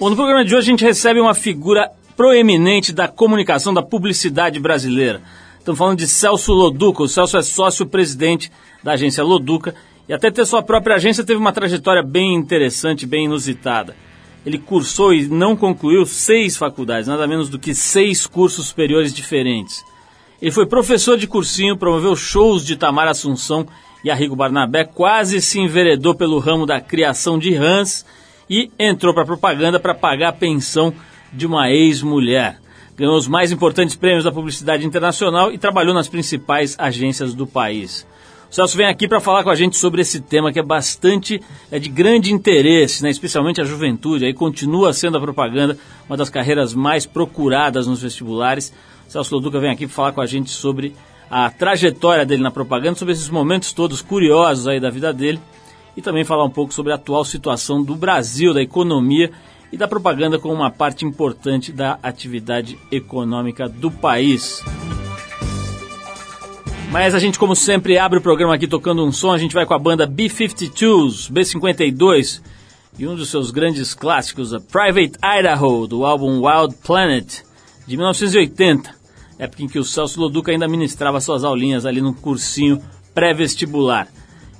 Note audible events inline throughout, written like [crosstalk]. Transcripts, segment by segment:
Bom, no programa de hoje a gente recebe uma figura proeminente da comunicação, da publicidade brasileira. Estamos falando de Celso Loduca. O Celso é sócio-presidente da agência Loduca e até ter sua própria agência teve uma trajetória bem interessante, bem inusitada. Ele cursou e não concluiu seis faculdades, nada menos do que seis cursos superiores diferentes. Ele foi professor de cursinho, promoveu shows de Tamara Assunção e Arrigo Barnabé, quase se enveredou pelo ramo da criação de rãs e entrou para a propaganda para pagar a pensão de uma ex-mulher. Ganhou os mais importantes prêmios da publicidade internacional e trabalhou nas principais agências do país. O Celso vem aqui para falar com a gente sobre esse tema que é bastante é de grande interesse, né? especialmente a juventude. Aí continua sendo a propaganda uma das carreiras mais procuradas nos vestibulares. O Celso Loduca vem aqui falar com a gente sobre a trajetória dele na propaganda, sobre esses momentos todos curiosos aí da vida dele e também falar um pouco sobre a atual situação do Brasil, da economia e da propaganda como uma parte importante da atividade econômica do país. Mas a gente, como sempre, abre o programa aqui tocando um som. A gente vai com a banda B-52s, B-52, e um dos seus grandes clássicos, a Private Idaho, do álbum Wild Planet, de 1980. Época em que o Celso Loduca ainda ministrava suas aulinhas ali no cursinho pré-vestibular.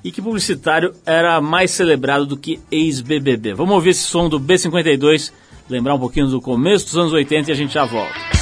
E que publicitário era mais celebrado do que ex-BBB. Vamos ouvir esse som do B-52, lembrar um pouquinho do começo dos anos 80 e a gente já volta.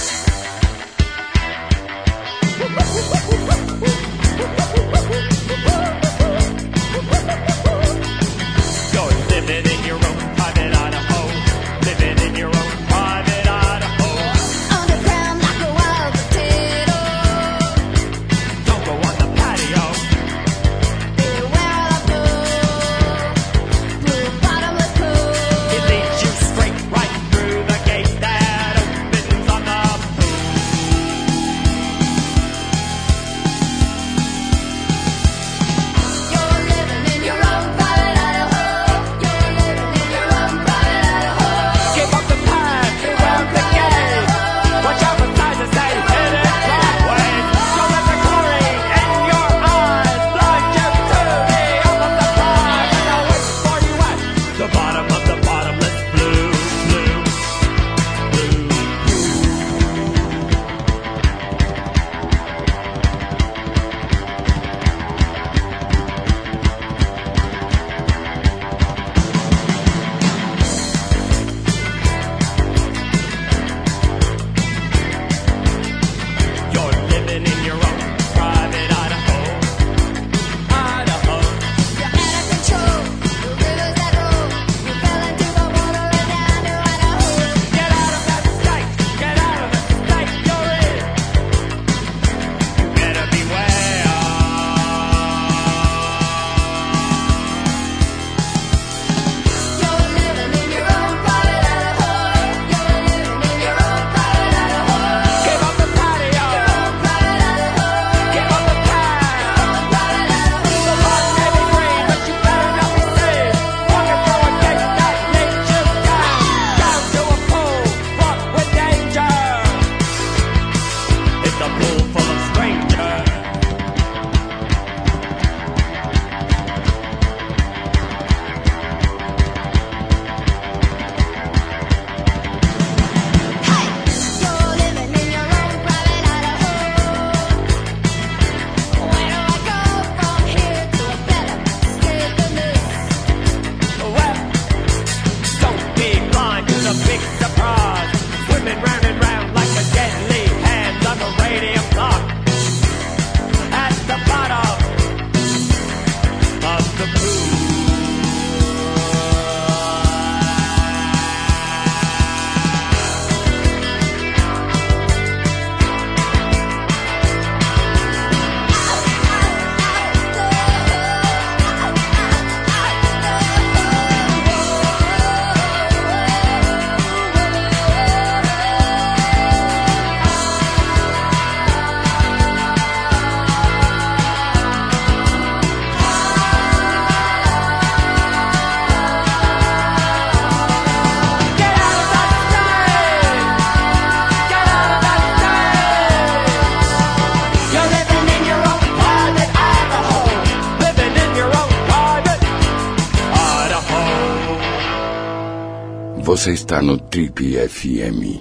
Você está no Trip FM.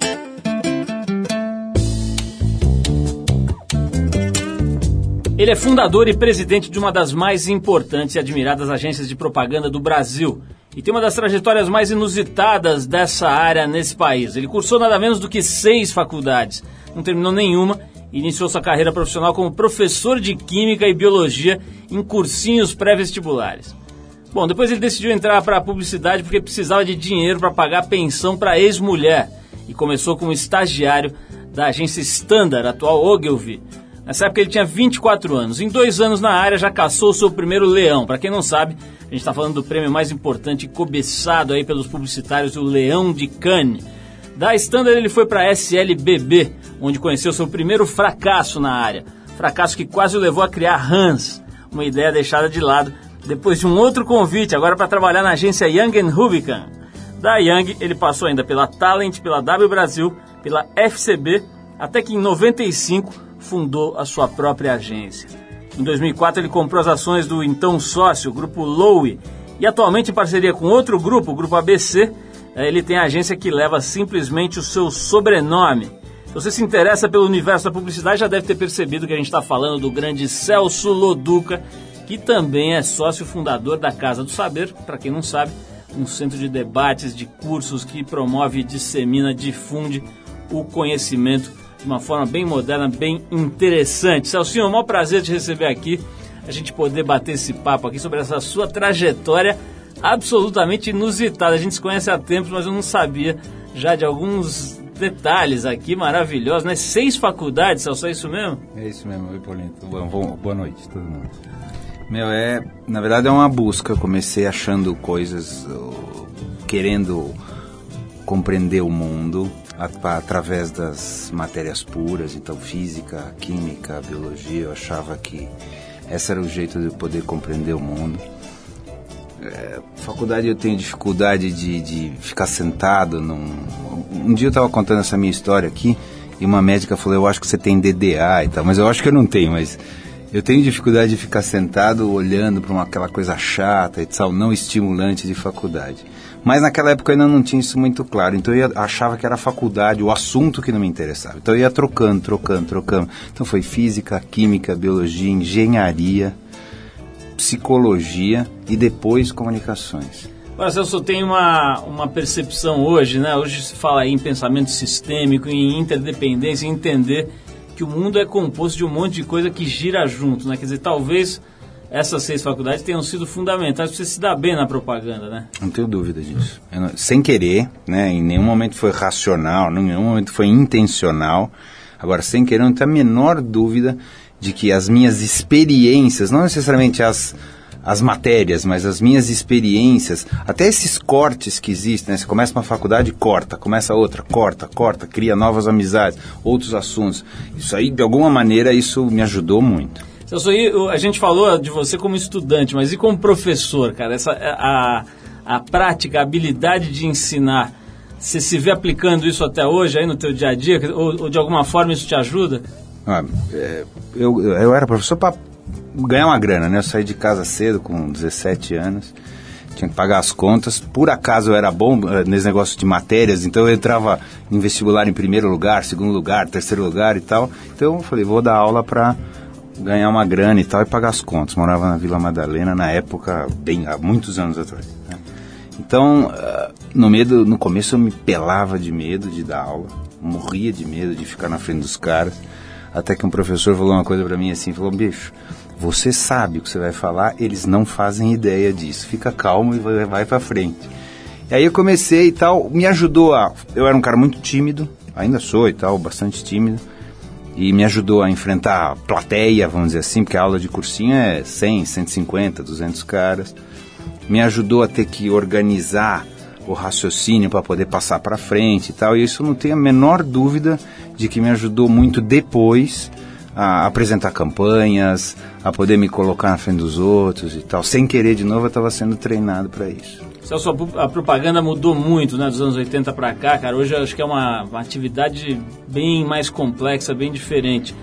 Ele é fundador e presidente de uma das mais importantes e admiradas agências de propaganda do Brasil e tem uma das trajetórias mais inusitadas dessa área nesse país. Ele cursou nada menos do que seis faculdades, não terminou nenhuma e iniciou sua carreira profissional como professor de Química e Biologia em cursinhos pré-vestibulares. Bom, depois ele decidiu entrar para a publicidade porque precisava de dinheiro para pagar pensão para ex-mulher e começou como estagiário da agência Standard, atual Ogilvy. Nessa época ele tinha 24 anos. Em dois anos na área já caçou o seu primeiro leão. Para quem não sabe, a gente está falando do prêmio mais importante cobiçado aí pelos publicitários, o Leão de Cannes. Da Standard ele foi para a SLBB, onde conheceu seu primeiro fracasso na área. Fracasso que quase o levou a criar Hans, uma ideia deixada de lado depois de um outro convite, agora para trabalhar na agência Young Rubicon. Da Young, ele passou ainda pela Talent, pela W Brasil, pela FCB, até que em 95 fundou a sua própria agência. Em 2004 ele comprou as ações do então sócio, o grupo Lowe, e atualmente em parceria com outro grupo, o grupo ABC, eh, ele tem a agência que leva simplesmente o seu sobrenome. Se você se interessa pelo universo da publicidade, já deve ter percebido que a gente está falando do grande Celso Loduca, que também é sócio fundador da Casa do Saber, para quem não sabe, um centro de debates, de cursos que promove, dissemina, difunde o conhecimento de uma forma bem moderna, bem interessante. Celcinho, é um maior prazer te receber aqui, a gente poder bater esse papo aqui sobre essa sua trajetória absolutamente inusitada. A gente se conhece há tempos, mas eu não sabia já de alguns detalhes aqui maravilhosos, né? Seis faculdades, Celso, é isso mesmo? É isso mesmo, oi Paulinho. Boa noite, todo mundo. Meu, é. Na verdade é uma busca. Comecei achando coisas, querendo compreender o mundo através das matérias puras, então física, química, biologia. Eu achava que esse era o jeito de eu poder compreender o mundo. É, faculdade eu tenho dificuldade de, de ficar sentado. Num... Um dia eu estava contando essa minha história aqui e uma médica falou: Eu acho que você tem DDA e tal, mas eu acho que eu não tenho, mas eu tenho dificuldade de ficar sentado olhando para aquela coisa chata e tal, não estimulante de faculdade. Mas naquela época eu ainda não tinha isso muito claro, então eu achava que era faculdade, o assunto que não me interessava. Então eu ia trocando, trocando, trocando. Então foi física, química, biologia, engenharia, psicologia e depois comunicações. Agora, Celso, tem uma, uma percepção hoje, né? Hoje se fala em pensamento sistêmico, em interdependência, em entender que o mundo é composto de um monte de coisa que gira junto, né? Quer dizer, talvez essas seis faculdades tenham sido fundamentais para você se dar bem na propaganda, né? Não tenho dúvida disso. Não, sem querer, né? Em nenhum momento foi racional, em nenhum momento foi intencional. Agora, sem querer, não tenho a menor dúvida de que as minhas experiências, não necessariamente as as matérias, mas as minhas experiências, até esses cortes que existem, né? Você começa uma faculdade, corta, começa outra, corta, corta, cria novas amizades, outros assuntos. Isso aí, de alguma maneira, isso me ajudou muito. Celso, a gente falou de você como estudante, mas e como professor, cara? Essa, a, a prática, a habilidade de ensinar, você se vê aplicando isso até hoje aí no teu dia a dia? Ou, ou de alguma forma isso te ajuda? Ah, é, eu, eu era professor para ganhar uma grana, né? Eu saí de casa cedo, com 17 anos, tinha que pagar as contas. Por acaso eu era bom uh, nesse negócio de matérias, então eu entrava em vestibular em primeiro lugar, segundo lugar, terceiro lugar e tal. Então eu falei, vou dar aula para ganhar uma grana e tal e pagar as contas. Morava na Vila Madalena na época, bem há muitos anos atrás. Né? Então, uh, no medo, no começo eu me pelava de medo de dar aula, morria de medo de ficar na frente dos caras. Até que um professor falou uma coisa para mim assim, falou, bicho, você sabe o que você vai falar, eles não fazem ideia disso. Fica calmo e vai, para frente. E aí eu comecei e tal, me ajudou a. Eu era um cara muito tímido, ainda sou e tal, bastante tímido. E me ajudou a enfrentar a plateia, vamos dizer assim, porque a aula de cursinho é 100, 150, 200 caras. Me ajudou a ter que organizar o raciocínio para poder passar para frente e tal. E isso não tenho a menor dúvida de que me ajudou muito depois a apresentar campanhas, a poder me colocar na frente dos outros e tal. Sem querer, de novo, eu estava sendo treinado para isso. Celso, a propaganda mudou muito né, dos anos 80 para cá, cara. Hoje acho que é uma, uma, atividade bem mais complexa, bem diferente.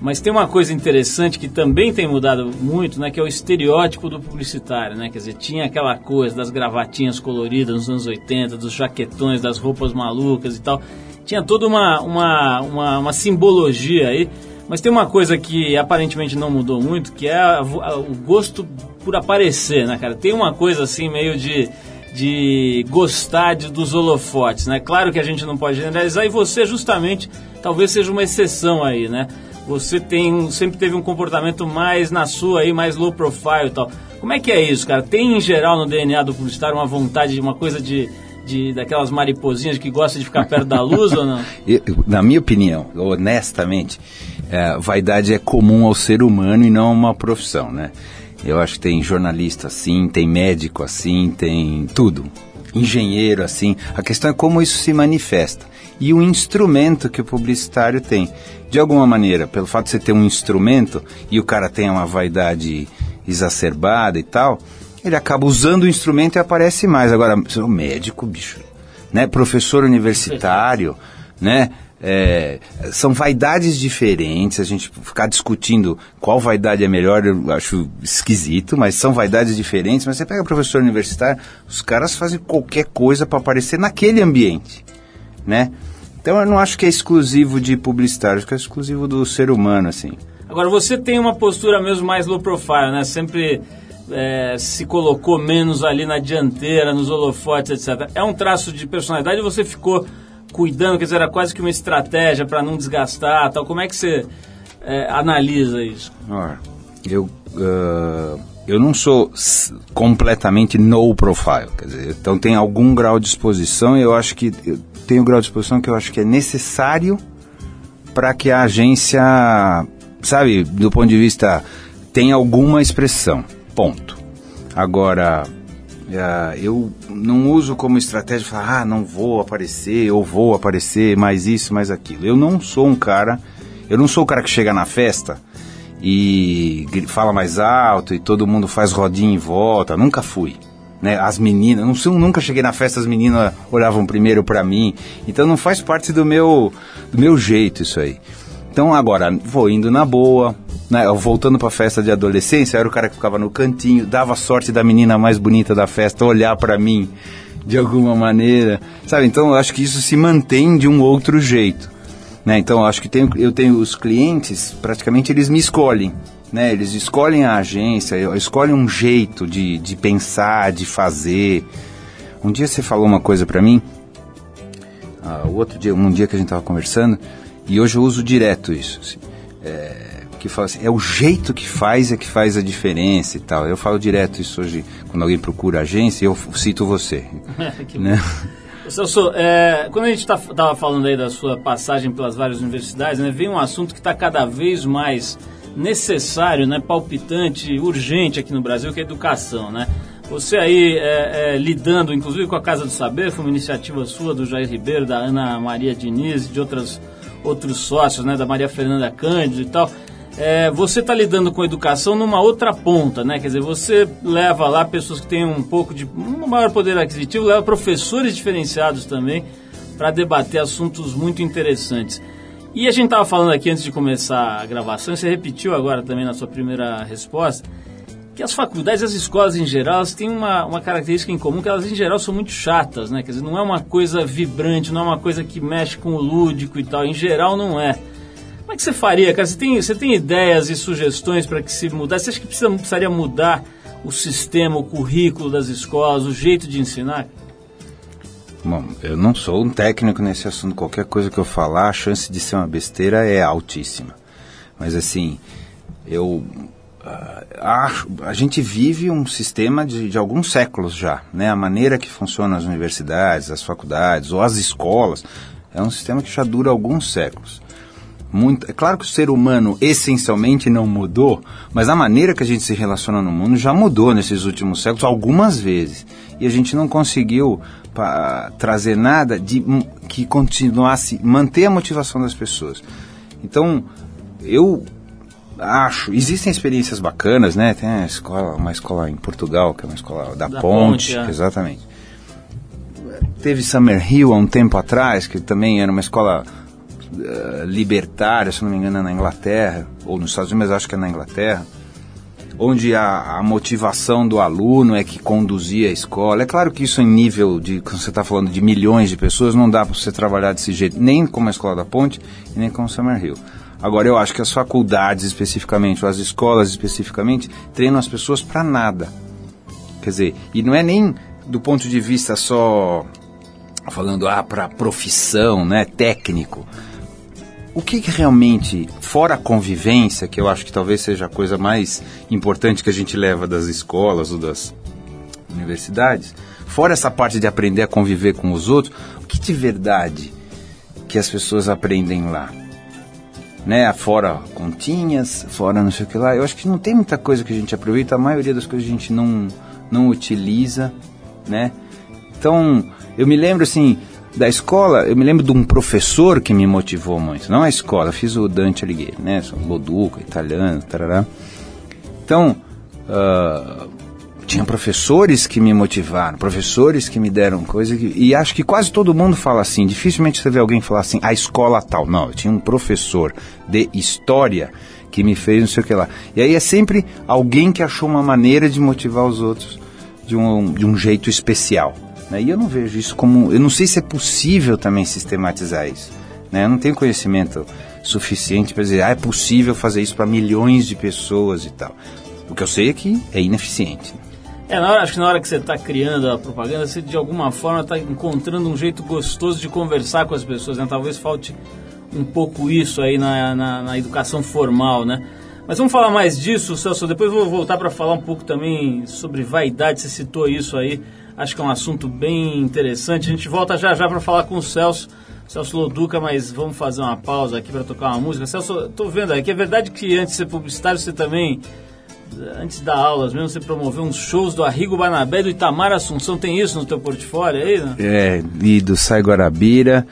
Mas tem uma coisa interessante que também tem mudado muito, né, que é o estereótipo do publicitário, né? Quer dizer, tinha aquela coisa das gravatinhas coloridas nos anos 80, dos jaquetões, das roupas malucas e tal. Tinha toda uma, uma, uma, uma simbologia aí. Mas tem uma coisa que aparentemente não mudou muito, que é a, a, o gosto por aparecer, né, cara? Tem uma coisa assim meio de de gostar de, dos holofotes, né? Claro que a gente não pode generalizar e você justamente talvez seja uma exceção aí, né? Você tem sempre teve um comportamento mais na sua aí, mais low profile e tal. Como é que é isso, cara? Tem em geral no DNA do publicitário uma vontade, uma coisa de, de daquelas mariposinhas que gosta de ficar perto da luz ou não? [laughs] Eu, na minha opinião, honestamente, é, vaidade é comum ao ser humano e não a uma profissão, né? Eu acho que tem jornalista assim, tem médico assim, tem tudo. Engenheiro assim. A questão é como isso se manifesta. E o instrumento que o publicitário tem. De alguma maneira, pelo fato de você ter um instrumento e o cara tem uma vaidade exacerbada e tal, ele acaba usando o instrumento e aparece mais. Agora, o médico, bicho, né? Professor universitário, né? É, são vaidades diferentes, a gente ficar discutindo qual vaidade é melhor, eu acho esquisito, mas são vaidades diferentes. Mas você pega professor universitário, os caras fazem qualquer coisa para aparecer naquele ambiente, né? Então eu não acho que é exclusivo de publicitários, que é exclusivo do ser humano, assim. Agora você tem uma postura mesmo mais low profile, né? Sempre é, se colocou menos ali na dianteira, nos holofotes, etc. É um traço de personalidade ou você ficou cuidando, quer dizer, era quase que uma estratégia para não desgastar tal. Como é que você é, analisa isso? eu, uh, eu não sou completamente no profile, quer dizer, então tem algum grau de exposição eu acho que eu tenho um grau de exposição que eu acho que é necessário para que a agência, sabe, do ponto de vista, tenha alguma expressão, ponto. Agora, eu não uso como estratégia falar, ah, não vou aparecer, ou vou aparecer, mais isso, mais aquilo. Eu não sou um cara, eu não sou o cara que chega na festa e fala mais alto e todo mundo faz rodinha em volta, nunca fui. Né, as meninas, não sei, nunca cheguei na festa, as meninas olhavam primeiro para mim, então não faz parte do meu, do meu jeito isso aí. Então agora, vou indo na boa, né, voltando para a festa de adolescência, era o cara que ficava no cantinho, dava sorte da menina mais bonita da festa olhar para mim de alguma maneira, sabe? Então eu acho que isso se mantém de um outro jeito, né? Então eu acho que tenho, eu tenho os clientes, praticamente eles me escolhem, né? Eles escolhem a agência, escolhem um jeito de, de pensar, de fazer. Um dia você falou uma coisa para mim, uh, o outro dia, um dia que a gente estava conversando, e hoje eu uso direto isso. Assim, é, que fala assim, é o jeito que faz é que faz a diferença e tal. Eu falo direto isso hoje, quando alguém procura agência, eu cito você. [laughs] né? Celso, é, quando a gente estava tá, falando aí da sua passagem pelas várias universidades, né, vem um assunto que está cada vez mais necessário, né, palpitante, urgente aqui no Brasil, que é a educação, né? Você aí é, é, lidando, inclusive com a Casa do Saber, foi uma iniciativa sua, do Jair Ribeiro, da Ana Maria Diniz, de outras, outros sócios, né, da Maria Fernanda Cândido e tal é, você está lidando com educação numa outra ponta, né? Quer dizer, você leva lá pessoas que têm um pouco de um maior poder aquisitivo, leva professores diferenciados também para debater assuntos muito interessantes. E a gente estava falando aqui antes de começar a gravação, você repetiu agora também na sua primeira resposta, que as faculdades, as escolas em geral, elas têm uma, uma característica em comum, que elas em geral são muito chatas, né? Quer dizer, não é uma coisa vibrante, não é uma coisa que mexe com o lúdico e tal, em geral não é. Como é que você faria, cara? Você tem, você tem ideias e sugestões para que se mudasse? Você acha que precisa, precisaria mudar o sistema, o currículo das escolas, o jeito de ensinar? Bom, eu não sou um técnico nesse assunto. Qualquer coisa que eu falar, a chance de ser uma besteira é altíssima. Mas assim, eu uh, acho, a gente vive um sistema de, de alguns séculos já, né? A maneira que funcionam as universidades, as faculdades ou as escolas é um sistema que já dura alguns séculos. Muito, é claro que o ser humano essencialmente não mudou, mas a maneira que a gente se relaciona no mundo já mudou nesses últimos séculos algumas vezes. E a gente não conseguiu pa, trazer nada de que continuasse, manter a motivação das pessoas. Então, eu acho, existem experiências bacanas, né? Tem a escola, uma escola em Portugal, que é uma escola da, da Ponte, Ponte é. exatamente. Teve Summer Hill há um tempo atrás, que também era uma escola uh, libertária, se não me engano, é na Inglaterra, ou nos Estados Unidos, mas acho que é na Inglaterra, onde a, a, motivação do aluno é que conduzia a escola. É claro que isso em nível de, quando você está falando de milhões de pessoas, não dá para você trabalhar desse jeito, nem como a Escola da Ponte e nem como o Summerhill. Agora, eu acho que as faculdades especificamente, ou as escolas especificamente, treinam as pessoas para nada. Quer dizer, e não é nem do ponto de vista só falando ah, para profissão, né, técnico. O que, que, realmente, fora a convivência, que eu acho que talvez seja a coisa mais importante que a gente leva das escolas ou das universidades, fora essa parte de aprender a conviver com os outros, o que de verdade que as pessoas aprendem lá? Né, fora continhas, fora não sei o que lá. Eu acho que não tem muita coisa que a gente aproveita, a maioria das coisas a gente não, não utiliza, né? Então, eu me lembro assim, da escola, eu me lembro de um professor que me motivou muito. Não a escola, fiz o Dante Alighieri, né? Boduca, italiano, tarará. Então, uh, tinha professores que me motivaram, professores que me deram coisa que, e acho que quase todo mundo fala assim. Dificilmente você vê alguém falar assim, a escola tal. Não, eu tinha um professor de história que me fez não sei o que lá. E aí é sempre alguém que achou uma maneira de motivar os outros de um, de um jeito especial. Né? E eu não vejo isso como. Eu não sei se é possível também sistematizar isso. Né? Eu não tenho conhecimento suficiente para dizer, ah, é possível fazer isso para milhões de pessoas e tal. O que eu sei é que é ineficiente. É, hora, acho que na hora que você está criando a propaganda, você de alguma forma está encontrando um jeito gostoso de conversar com as pessoas, né? Talvez falte um pouco isso aí na, na, na educação formal, né? Mas vamos falar mais disso, Celso. Depois vou voltar para falar um pouco também sobre vaidade. Você citou isso aí. Acho que é um assunto bem interessante. A gente volta já já para falar com o Celso. Celso Loduca, mas vamos fazer uma pausa aqui para tocar uma música. Celso, estou vendo aqui, é verdade que antes de ser publicitário você também, antes da aulas mesmo, você promoveu uns shows do Arrigo Barnabé e do Itamar Assunção. Tem isso no teu portfólio aí, né? É, e do Sai Guarabira.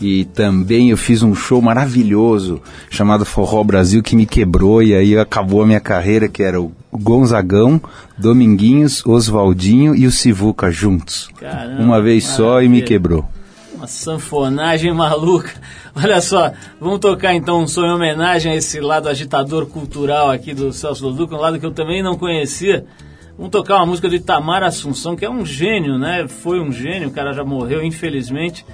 E também eu fiz um show maravilhoso chamado Forró Brasil que me quebrou e aí acabou a minha carreira, que era o Gonzagão, Dominguinhos, Oswaldinho e o Sivuca juntos. Caramba, Uma vez maravilha. só e me quebrou. Uma sanfonagem maluca. Olha só, vamos tocar então um som em homenagem a esse lado agitador cultural aqui do Celso Loduca, um lado que eu também não conhecia. Vamos tocar uma música do Itamar Assunção, que é um gênio, né? Foi um gênio, o cara já morreu, infelizmente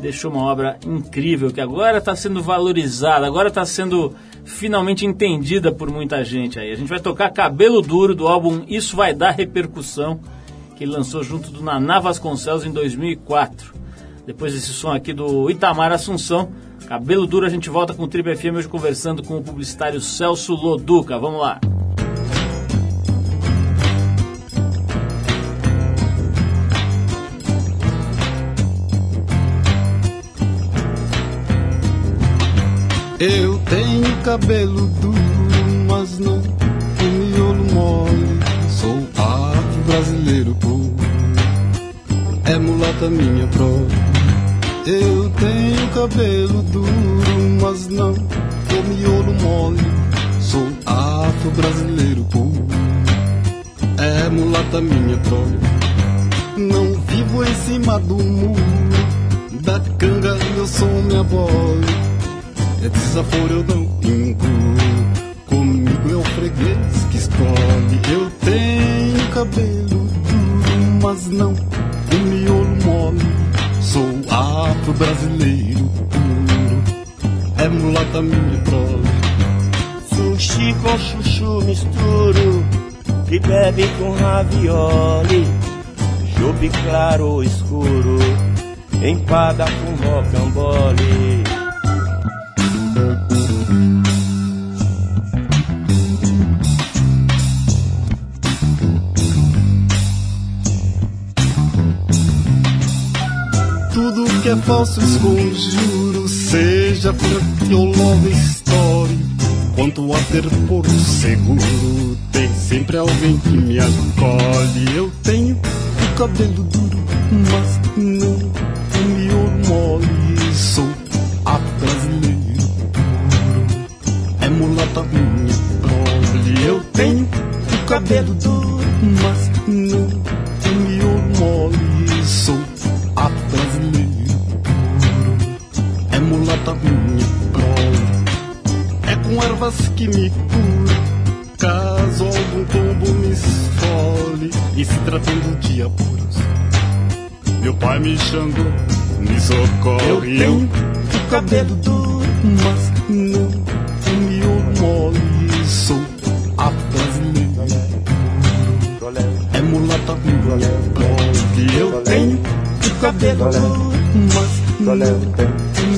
deixou uma obra incrível que agora está sendo valorizada, agora está sendo finalmente entendida por muita gente aí. A gente vai tocar Cabelo Duro do álbum Isso Vai Dar Repercussão, que ele lançou junto do Naná Vasconcelos em 2004. Depois desse som aqui do Itamar Assunção, Cabelo Duro, a gente volta com o Triple FM hoje conversando com o publicitário Celso Loduca. Vamos lá. Eu tenho cabelo duro, mas não o miolo mole. Sou afro brasileiro puro, é mulata minha prole. Eu tenho cabelo duro, mas não o miolo mole. Sou afro brasileiro puro, é mulata minha prole. Não vivo em cima do muro, da canga eu sou minha bola. É desaforo eu não incluo. Comigo é o freguês que escolhe. Eu tenho cabelo duro, mas não o miolo mole. Sou afro-brasileiro puro. É mulata minha prole. Sushi com chuchu misturo. Que bebe com ravioli. Chope claro ou escuro. Empada com rocambole. É falso esconjuro, seja frente ou love story. Quanto a ter por seguro, tem sempre alguém que me acolhe. Eu tenho o cabelo duro, mas não o miolo mole. Sou a brasileiro puro, é mulata minha prole. Eu tenho o cabelo duro, mas não ervas que me curam. Caso algum tombo me esfole e se tratando de apuros, meu pai me chamou, me socorre. Eu tenho o cabelo duro, mas não miolo mole. Sou a brasileira é mulata que eu tenho o cabelo duro, mas não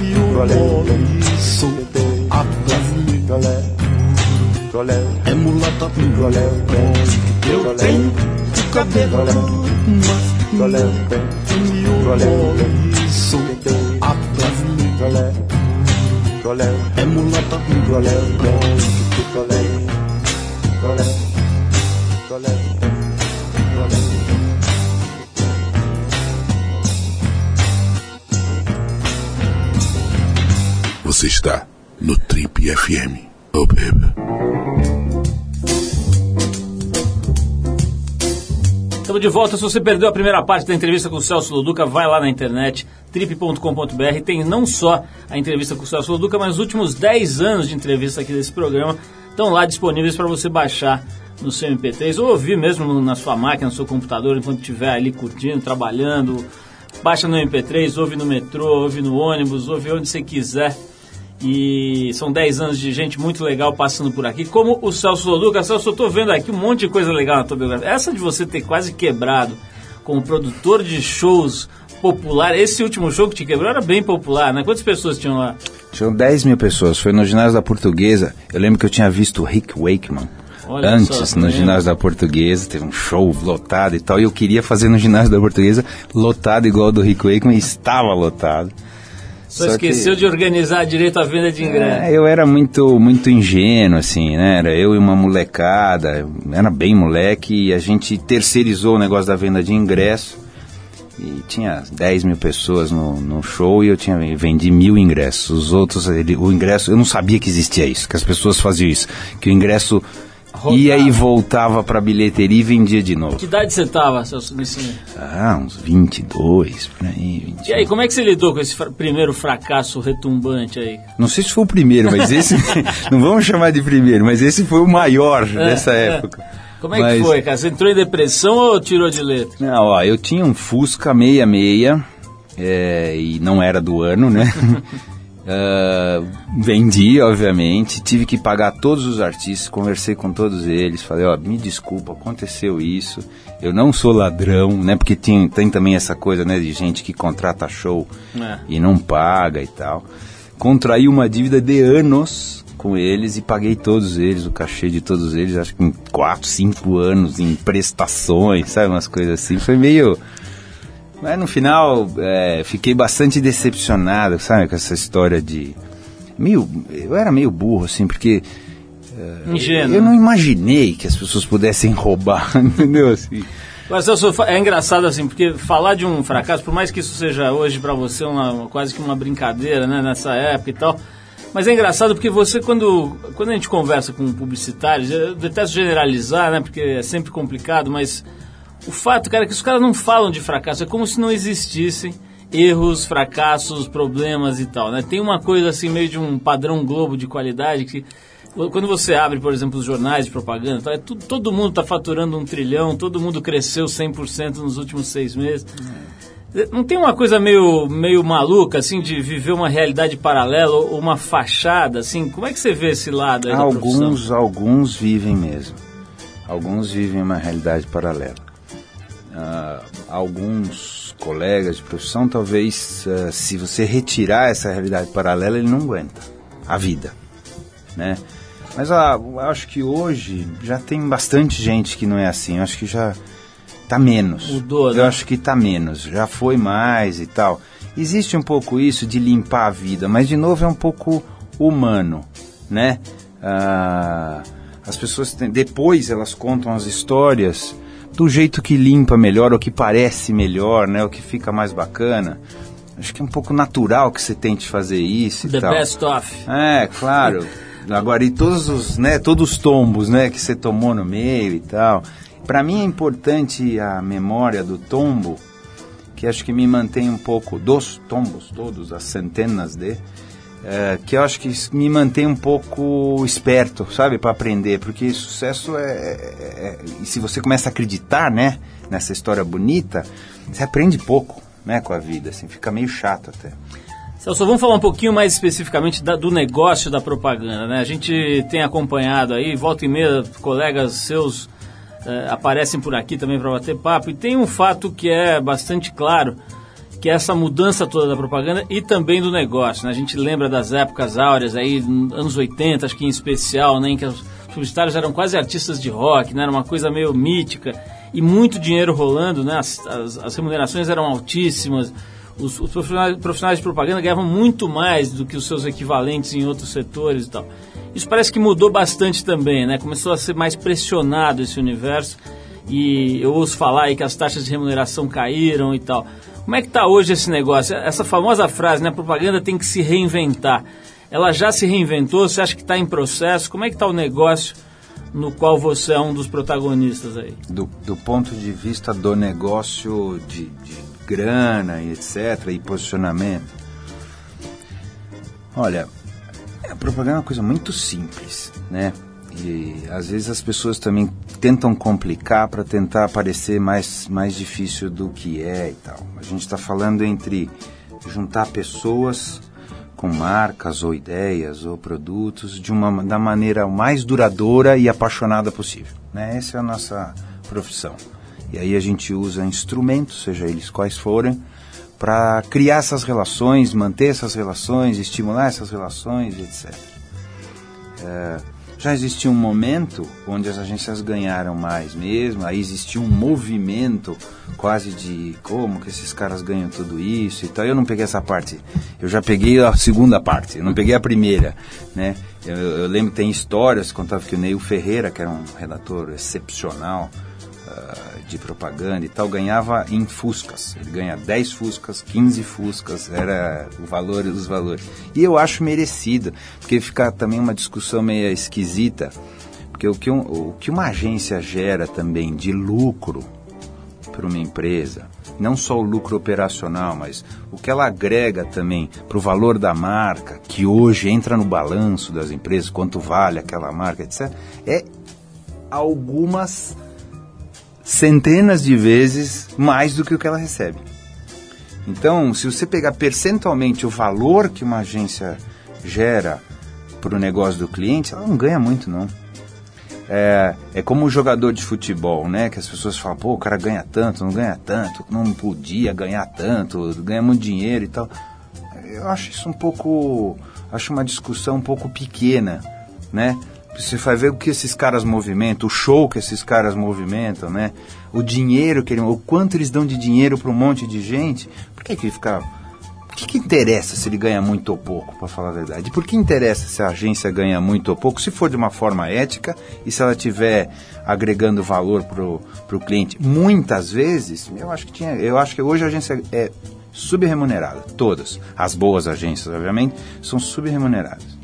miolo mole. É mulata que eu tenho o cabelo miolo mole. Sou a brasileira é mulata Você está no Trip FM. Oh, baby. Estamos de volta. Se você perdeu a primeira parte da entrevista com o Celso Loduca, vai lá na internet, trip.com.br. Tem não só a entrevista com o Celso Loduca, mas os últimos 10 anos de entrevista aqui desse programa estão lá disponíveis para você baixar no seu MP3 ou ouvir mesmo na sua máquina, no seu computador, enquanto estiver ali curtindo, trabalhando. Baixa no MP3, ouve no metrô, ouve no ônibus, ouve onde você quiser. E são 10 anos de gente muito legal passando por aqui, como o Celso Loduca. Celso, eu tô vendo aqui um monte de coisa legal na tua biografia. Essa de você ter quase quebrado como produtor de shows popular, esse último show que te quebrou era bem popular, né? Quantas pessoas tinham lá? Tinham 10 mil pessoas, foi no ginásio da Portuguesa. Eu lembro que eu tinha visto o Rick Wakeman Olha antes só, no tá ginásio da Portuguesa, teve um show lotado e tal. E eu queria fazer no ginásio da Portuguesa lotado igual ao do Rick Wakeman e estava lotado. Só, Só que- esqueceu de organizar direito a venda de ingresso. É, eu era muito muito ingênuo, assim, né? Era eu e uma molecada, era bem moleque, e a gente terceirizou o negócio da venda de ingresso. E tinha 10 mil pessoas no, no show e eu tinha vendi mil ingressos. Os outros, ele- o ingresso, eu não sabia que existia isso, que as pessoas faziam isso. Que o ingresso ia Rodava. e voltava pra bilheteria e vendia de novo. Que idade você tava, Celso, nesse... Ah, uns 22, por aí, 21. E aí, como é que você lidou com esse fra- primeiro fracasso retumbante aí? Não sei se foi o primeiro, mas esse. [laughs] [laughs] não vamos chamar de primeiro, mas esse foi o maior dessa é. época. Como é Mas- que foi, cara? Você entrou em depressão ou tirou de letra? Não, ó, eu tinha um Fusca 66, é, e não era do ano, né? [laughs] Ah, vendi, obviamente, tive que pagar todos os artistas, conversei com todos eles, falei, ó, me desculpa, aconteceu isso, eu não sou ladrão, né? Porque tem, tem também essa coisa, né, de gente que contrata show É. e não paga e tal. Contraí uma dívida de anos com eles e paguei todos eles, o cachê de todos eles, acho que em 4, 5 anos, em prestações, sabe, umas coisas assim. Foi meio. Mas no final, é, fiquei bastante decepcionado, sabe, com essa história de. Meio, eu era meio burro, assim, porque Ingênuo. eu não imaginei que as pessoas pudessem [laughs] roubar, entendeu? Assim. Mas, Celso, é engraçado assim, porque falar de um fracasso, por mais que isso seja hoje pra você uma, quase que uma brincadeira, né, nessa época e tal, mas é engraçado porque você, quando, quando a gente conversa com publicitários, eu detesto generalizar, né, porque é sempre complicado, mas o fato, cara, é que os caras não falam de fracasso, é como se não existissem erros, fracassos, problemas e tal, né? Tem uma coisa assim, meio de um padrão globo de qualidade que quando você abre, por exemplo, os jornais de propaganda, tal, é tudo, todo mundo está faturando um trilhão, todo mundo cresceu 100% nos últimos seis meses. Não tem uma coisa meio, meio maluca, assim, de viver uma realidade paralela ou uma fachada, assim? Como é que você vê esse lado aí? Alguns, alguns vivem mesmo. Alguns vivem uma realidade paralela. Ah, alguns colegas de profissão, talvez, ah, se você retirar essa realidade paralela, ele não aguenta a vida, né? Mas eu acho que hoje já tem bastante gente que não é assim. Eu acho que já tá menos. Mudou, Eu né? acho que tá menos. Já foi mais e tal. Existe um pouco isso de limpar a vida, mas de novo é um pouco humano, né? Ah, as pessoas têm- depois elas contam as histórias do jeito que limpa melhor, ou que parece melhor, né? O que fica mais bacana. Acho que é um pouco natural que você tente fazer isso e The tal. best of. É, claro. Agora, e todos os, né, todos os tombos, né, que você tomou no meio e tal. Para mim é importante a memória do tombo, que acho que me mantém um pouco dos tombos todos, as centenas de, é, que eu acho que me mantém um pouco esperto, sabe, para aprender, porque sucesso é, é, é, e se você começa a acreditar, né, nessa história bonita, você aprende pouco, né, com a vida, assim, fica meio chato até. Celso, vamos falar um pouquinho mais especificamente da, do negócio da propaganda, né? A gente tem acompanhado aí, volta e meia, colegas seus é, aparecem por aqui também para bater papo, e tem um fato que é bastante claro, que é essa mudança toda da propaganda e também do negócio. Né? A gente lembra das épocas áureas aí, anos 80, acho que em especial, né, em que os publicitários eram quase artistas de rock, né? Era uma coisa meio mítica e muito dinheiro rolando, né? As, as, as remunerações eram altíssimas. Os, os profissionais, profissionais, de propaganda ganhavam muito mais do que os seus equivalentes em outros setores e tal. Isso parece que mudou bastante também, né? Começou a ser mais pressionado esse universo e eu ouço falar aí que as taxas de remuneração caíram e tal. Como é que está hoje esse negócio? Essa famosa frase, né? A propaganda tem que se reinventar. Ela já se reinventou? Você acha que está em processo? Como é que está o negócio no qual você é um dos protagonistas aí? Do, do ponto de vista do negócio de, de grana e etc. e posicionamento. Olha, a propaganda é uma coisa muito simples, né? E às vezes as pessoas também tentam complicar para tentar parecer mais, mais difícil do que é e tal. A gente está falando entre juntar pessoas com marcas ou ideias ou produtos de uma da maneira mais duradoura e apaixonada possível. Né? Essa é a nossa profissão. E aí a gente usa instrumentos, seja eles quais forem, para criar essas relações, manter essas relações, estimular essas relações, etc. É, já existia um momento onde as agências ganharam mais mesmo, aí existia um movimento quase de como que esses caras ganham tudo isso e tal. Eu não peguei essa parte, eu já peguei a segunda parte, eu não peguei a primeira, né? Eu, eu lembro tem histórias, contava que o Neil Ferreira, que era um redator excepcional, uh, de propaganda e tal, ganhava em fuscas. Ele ganha 10 fuscas, 15 fuscas, era o valor dos valores. E eu acho merecido, porque fica também uma discussão meio esquisita, porque o que, um, o que uma agência gera também de lucro para uma empresa, não só o lucro operacional, mas o que ela agrega também para o valor da marca, que hoje entra no balanço das empresas, quanto vale aquela marca, etc., é algumas centenas de vezes mais do que o que ela recebe. Então, se você pegar percentualmente o valor que uma agência gera para o negócio do cliente, ela não ganha muito, não. É, é como o jogador de futebol, né? Que as pessoas falam, pô, o cara ganha tanto, não ganha tanto, não podia ganhar tanto, ganha muito dinheiro e tal. Eu acho isso um pouco, acho uma discussão um pouco pequena, né? Você vai ver o que esses caras movimentam, o show que esses caras movimentam, né? O dinheiro que eles, o quanto eles dão de dinheiro para um monte de gente. Por que que fica por que, que interessa se ele ganha muito ou pouco, para falar a verdade? Por que interessa se a agência ganha muito ou pouco, se for de uma forma ética e se ela estiver agregando valor para o cliente? Muitas vezes, eu acho que tinha, eu acho que hoje a agência é subremunerada, todas. As boas agências, obviamente, são subremuneradas.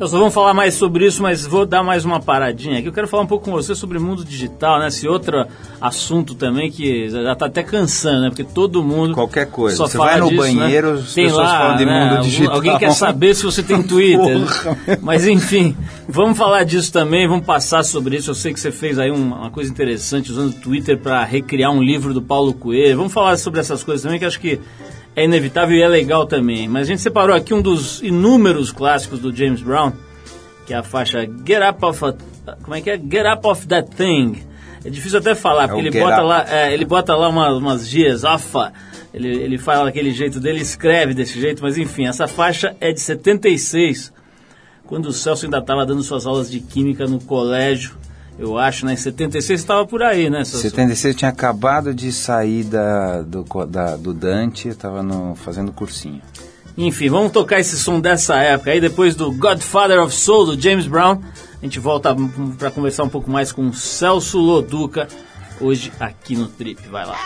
Nós só vamos falar mais sobre isso, mas vou dar mais uma paradinha aqui. Eu quero falar um pouco com você sobre o mundo digital, né? Esse outro assunto também que já está até cansando, né? Porque todo mundo. Qualquer coisa. Só você vai no disso, banheiro, né? as tem pessoas lá, falam de né? mundo digital. Alguém quer saber se você tem Twitter. né? Mas enfim, vamos falar disso também, vamos passar sobre isso. Eu sei que você fez aí uma coisa interessante usando o Twitter para recriar um livro do Paulo Coelho. Vamos falar sobre essas coisas também, que acho que é inevitável e é legal também. Mas a gente separou aqui um dos inúmeros clássicos do James Brown que é a faixa Get Up Off a, como é que é? Get Up Off That Thing. É difícil até falar, é porque ele bota, lá, é, ele bota lá umas, umas ofa, ele, ele fala daquele jeito dele, escreve desse jeito, mas enfim, essa faixa é de 76, quando o Celso ainda estava dando suas aulas de química no colégio, eu acho, né? Em 76 estava por aí, né? Celso? 76 tinha acabado de sair da, do, da, do Dante, estava fazendo cursinho. Enfim, vamos tocar esse som dessa época. Aí depois do Godfather of Soul, do James Brown, a gente volta para conversar um pouco mais com Celso Loduca, hoje aqui no Trip. Vai lá.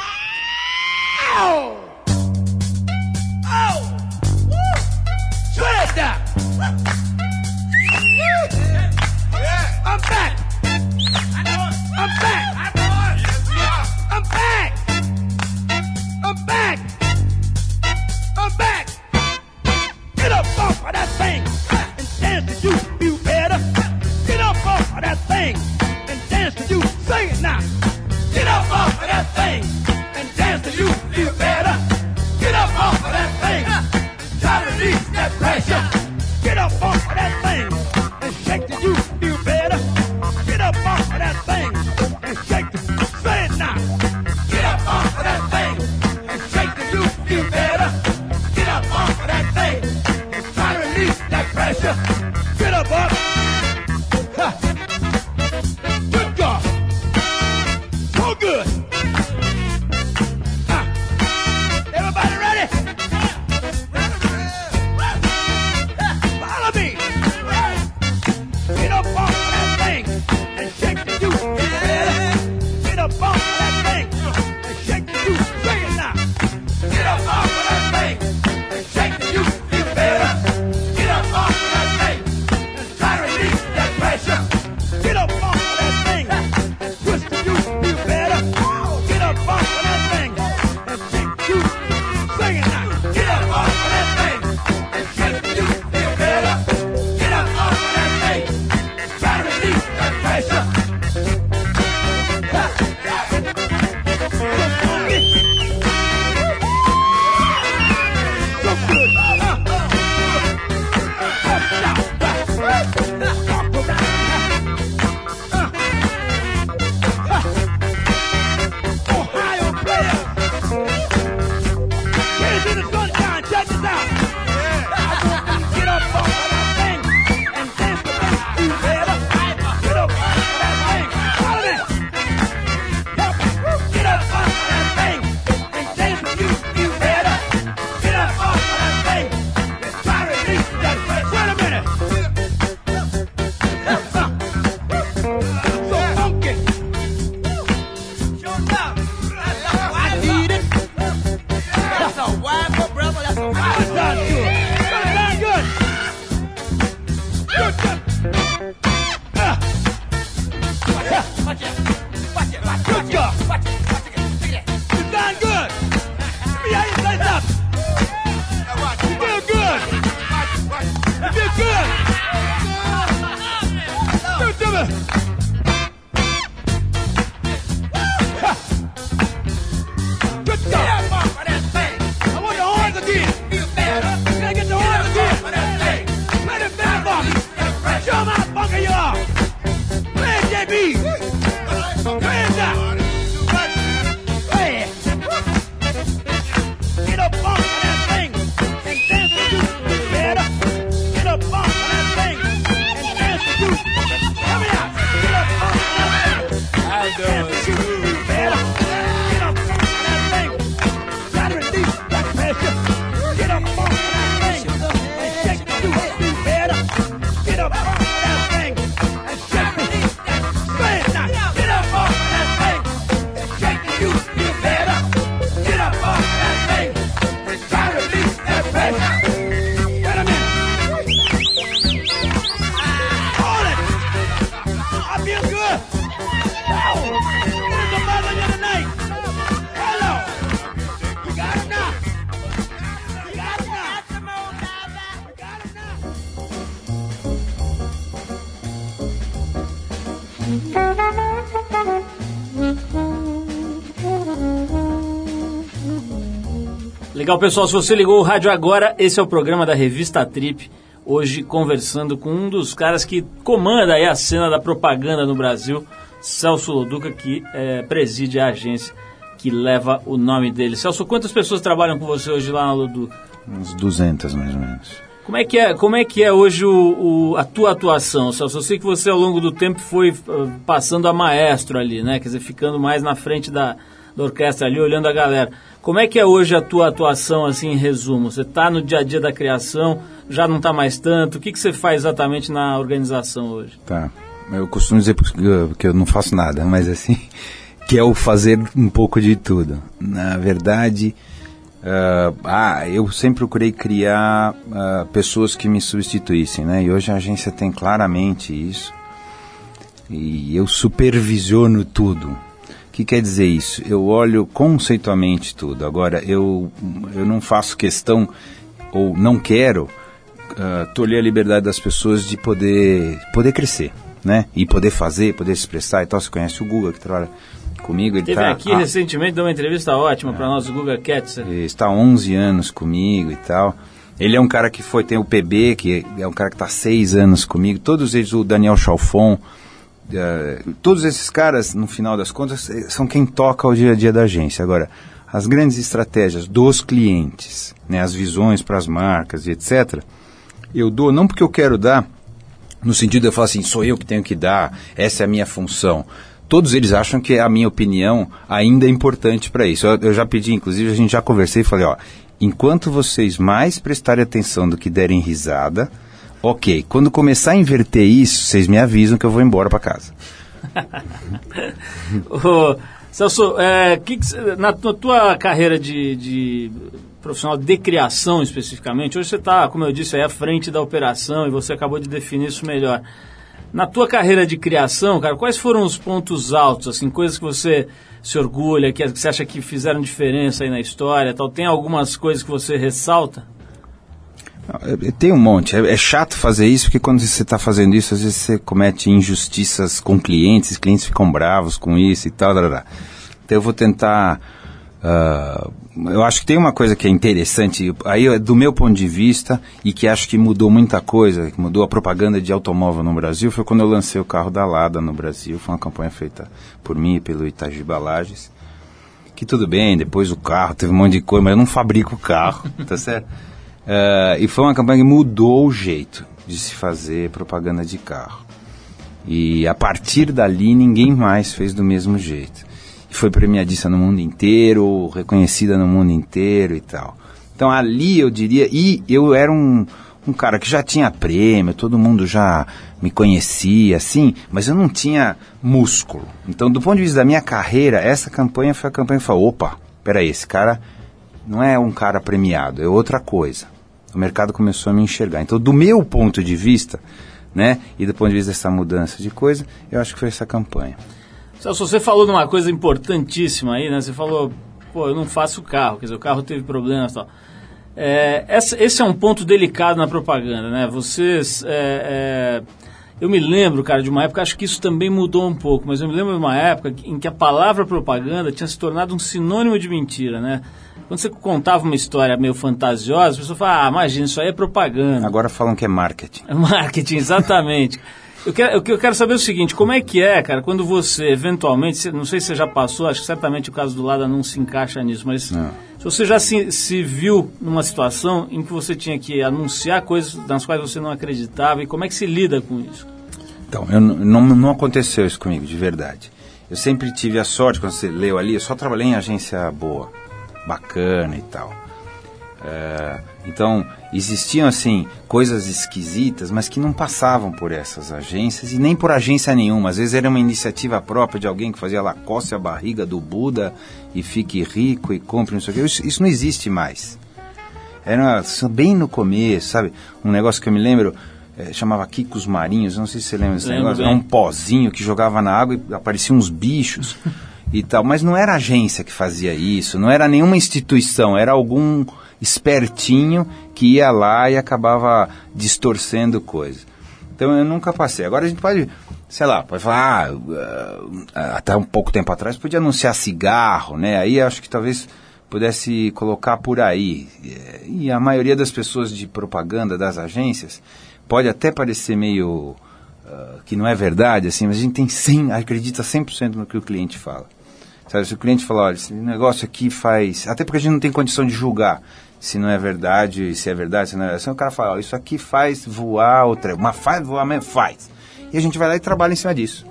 Panda! Legal, pessoal. Se você ligou o rádio agora, esse é o programa da revista Trip. Hoje conversando com um dos caras que comanda aí a cena da propaganda no Brasil, Celso Loduca, que é, preside a agência que leva o nome dele. Celso, quantas pessoas trabalham com você hoje lá na Loduca? Uns 200 mais ou menos. Como é que é, como é, que é hoje o, o, a tua atuação, Celso? Eu sei que você ao longo do tempo foi uh, passando a maestro ali, né? Quer dizer, ficando mais na frente da, da orquestra ali, olhando a galera. Como é que é hoje a tua atuação, assim, em resumo? Você está no dia a dia da criação, já não está mais tanto? O que, que você faz exatamente na organização hoje? Tá. Eu costumo dizer que eu não faço nada, mas assim, [laughs] que é o fazer um pouco de tudo. Na verdade, uh, ah, eu sempre procurei criar uh, pessoas que me substituíssem, né? E hoje a agência tem claramente isso. E eu supervisiono tudo que quer dizer isso? Eu olho conceitualmente tudo. Agora, eu, eu não faço questão ou não quero uh, tolher a liberdade das pessoas de poder, poder crescer, né? E poder fazer, poder se expressar e tal. Você conhece o Guga que trabalha comigo? Ele Teve tá, aqui ah, recentemente, deu uma entrevista ótima é, para nós, o Guga Ketzer. Ele está há 11 anos comigo e tal. Ele é um cara que foi, tem o PB, que é um cara que está há 6 anos comigo. Todos eles, o Daniel Chalfon, todos esses caras, no final das contas, eh, são quem toca o dia a dia da agência. Agora, as grandes estratégias dos clientes, né, as visões para as marcas e etc., eu dou não porque eu quero dar, no sentido de eu falar assim, sou eu que tenho que dar, essa é a minha função. Todos eles acham que a minha opinião ainda é importante para isso. Eu, eu, já pedi, inclusive, a gente já conversei e falei, ó, enquanto vocês mais prestarem atenção do que derem risada, Ok, quando começar a inverter isso, vocês me avisam que eu vou embora para casa. [laughs] Ô, Celso, é, que que, na, na, tua carreira de, de, profissional de criação especificamente, hoje você está, como eu disse, à frente da operação e você acabou de definir isso melhor. Na tua carreira de criação, cara, quais foram os pontos altos, assim, coisas que você se orgulha, que, que você acha que fizeram diferença aí na história, tal? Tem algumas coisas que você ressalta? É, tem um monte. É, é, chato fazer isso porque quando você está fazendo isso, às vezes você comete injustiças com clientes, os clientes ficam bravos com isso e tal. Então eu vou tentar. Uh, eu acho que tem uma coisa que é interessante, aí do meu ponto de vista, e que acho que mudou muita coisa, que mudou a propaganda de automóvel no Brasil, foi quando eu lancei o carro da Lada no Brasil. Foi uma campanha feita por mim e pelo Itaji Balages. Que tudo bem, depois o carro teve um monte de coisa, mas eu não fabrico o carro, [laughs] tá certo? Uh, e foi uma campanha que mudou o jeito de se fazer propaganda de carro. E a partir dali ninguém mais fez do mesmo jeito. E foi premiadista no mundo inteiro, reconhecida no mundo inteiro e tal. Então ali eu diria, e eu era um, um cara que já tinha prêmio, todo mundo já me conhecia, assim, mas eu não tinha músculo. Então, do ponto de vista da minha carreira, essa campanha foi a campanha que falou, opa, peraí, esse cara não é um cara premiado, é outra coisa. O mercado começou a me enxergar. Então, do meu ponto de vista, né, e do ponto de vista dessa mudança de coisa, eu acho que foi essa campanha. Celso, você falou de uma coisa importantíssima aí, né? Você falou, pô, eu não faço carro, quer dizer, o carro teve problemas e tal. É, essa, esse é um ponto delicado na propaganda, né? Vocês. É, é, eu me lembro, cara, de uma época, acho que isso também mudou um pouco, mas eu me lembro de uma época em que a palavra propaganda tinha se tornado um sinônimo de mentira, né? Quando você contava uma história meio fantasiosa, as pessoas falavam, ah, imagina, isso aí é propaganda. Agora falam que é marketing. É [laughs] marketing, exatamente. Eu quero, eu quero saber o seguinte, como é que é, cara, quando você, eventualmente, não sei se você já passou, acho que certamente o caso do Lada não se encaixa nisso, mas Não. se você já se, se viu numa situação em que você tinha que anunciar coisas nas quais você não acreditava, e como é que se lida com isso? Então, eu, não, não aconteceu isso comigo, de verdade. Eu sempre tive a sorte, quando você leu ali, eu só trabalhei em agência boa, bacana e tal. É, então, existiam, assim, coisas esquisitas, mas que não passavam por essas agências e nem por agência nenhuma. Às vezes era uma iniciativa própria de alguém que fazia lá, coce a barriga do Buda e fique rico e compre não sei o quê. Isso, isso não existe mais. Era bem no começo, sabe? Um negócio que eu me lembro, eh, chamava Kikos Marinhos, não sei se você lembra desse Lembro negócio. bem. Era um pozinho que jogava na água e apareciam uns bichos [laughs] e tal. Mas não era agência que fazia isso, não era nenhuma instituição, era algum espertinho que ia lá e acabava distorcendo coisa. Então eu nunca passei. Agora a gente pode, sei lá, pode falar, ah, ah, até um pouco tempo atrás podia anunciar cigarro, né? Aí acho que talvez pudesse colocar por aí. Eh, E a maioria das pessoas de propaganda das agências pode até parecer meio ah, que não é verdade, assim, mas a gente tem 100, acredita 100% no que o cliente fala. Sabe, se o cliente falar, olha, esse negócio aqui faz. Até porque a gente não tem condição de julgar se não é verdade, se é verdade, se não é. Se o cara fala, olha, isso aqui faz voar o trem. Mas faz voar mesmo? Faz. E a gente vai lá e trabalha em cima disso.